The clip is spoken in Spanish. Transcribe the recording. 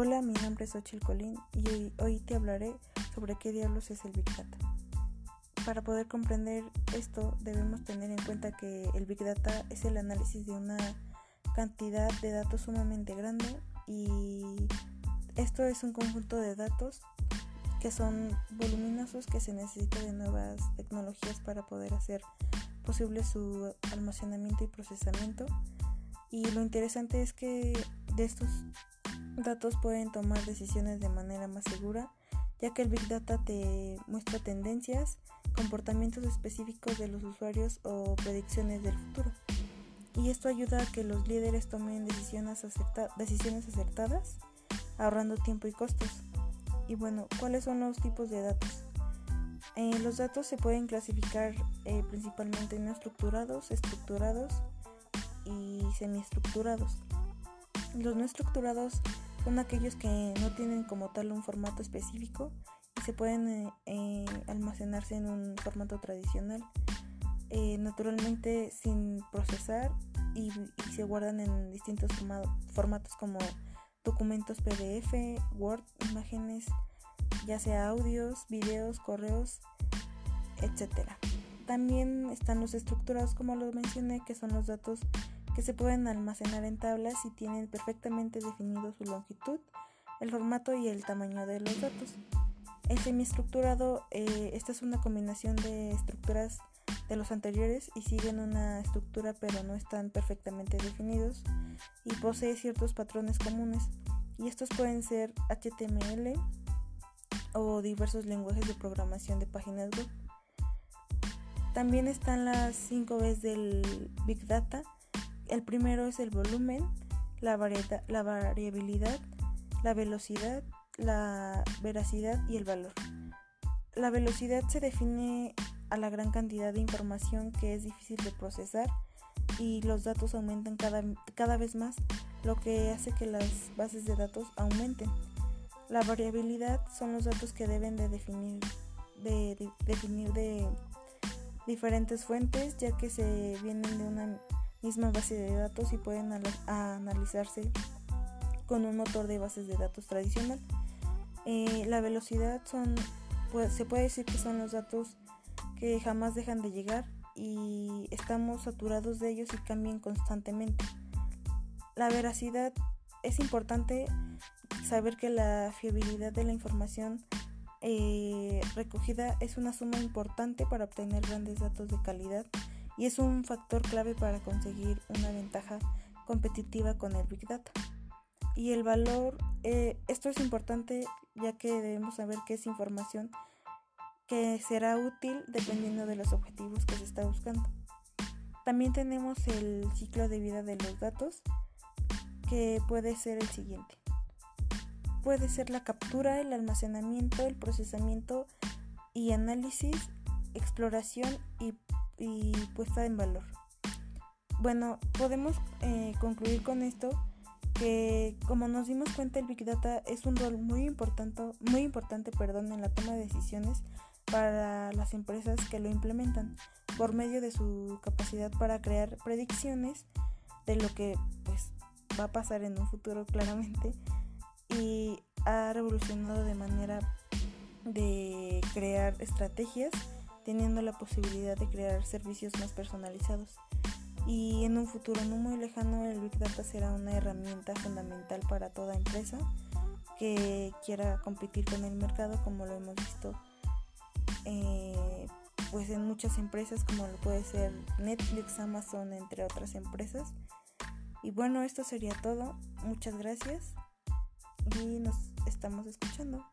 Hola, mi nombre es Ochil Colín y hoy, te hablaré sobre qué diablos es el Big Data. Para poder comprender esto debemos tener en cuenta que el Big Data es el análisis de una cantidad de datos sumamente grande y esto es un conjunto de datos que son voluminosos que se necesita de nuevas tecnologías para poder hacer posible su almacenamiento y procesamiento. Y lo interesante es que de estos datos pueden tomar decisiones de manera más segura, ya que el Big Data te muestra tendencias, comportamientos específicos de los usuarios o predicciones del futuro. Y esto ayuda a que los líderes tomen decisiones, acertadas, ahorrando tiempo y costos. Y bueno, ¿cuáles son los tipos de datos? Eh, los datos se pueden clasificar eh, principalmente en estructurados, estructurados y semiestructurados. Los no estructurados son aquellos que no tienen como tal un formato específico y se pueden eh, almacenarse en un formato tradicional, naturalmente sin procesar y, se guardan en distintos formatos como documentos PDF, Word, imágenes, ya sea audios, videos, correos, etc. También están los estructurados como lo mencioné, que son los datos que se pueden almacenar en tablas y tienen perfectamente definido su longitud, el formato y el tamaño de los datos. El semiestructurado, eh, esta es una combinación de estructuras de los anteriores y siguen una estructura pero no están perfectamente definidos y posee ciertos patrones comunes y estos pueden ser HTML o diversos lenguajes de programación de páginas web. También están las 5 Bs del Big Data. El primero es el volumen, la, la variabilidad, la velocidad, la veracidad y el valor. La velocidad se define a la gran cantidad de información que es difícil de procesar y los datos aumentan cada, cada vez más, lo que hace que las bases de datos aumenten. La variabilidad son los datos que deben de definir de, definir de diferentes fuentes ya que se vienen de una misma base de datos y pueden analizarse con un motor de bases de datos tradicional. Eh, la velocidad son, se puede decir que son los datos que jamás dejan de llegar y estamos saturados de ellos y cambian constantemente. La veracidad es importante saber que la fiabilidad de la información eh, recogida es una suma importante para obtener grandes datos de calidad y es un factor clave para conseguir una ventaja competitiva con el Big Data. Y el valor, eh, esto es importante ya que debemos saber que es información que será útil dependiendo de los objetivos que se está buscando. También tenemos el ciclo de vida de los datos, que puede ser el siguiente. Puede ser la captura, el almacenamiento, el procesamiento y análisis, exploración y, puesta en valor. Bueno, podemos eh, concluir con esto que como nos dimos cuenta el Big Data es un rol muy importante, muy importante perdón, en la toma de decisiones para las empresas que lo implementan por medio de su capacidad para crear predicciones de lo que pues va a pasar en un futuro claramente y ha revolucionado de manera de crear estrategias teniendo la posibilidad de crear servicios más personalizados y en un futuro no muy lejano el Big Data será una herramienta fundamental para toda empresa que quiera competir con el mercado como lo hemos visto eh, pues en muchas empresas como lo puede ser Netflix, Amazon, entre otras empresas. Y bueno, esto sería todo. Muchas gracias y nos estamos escuchando.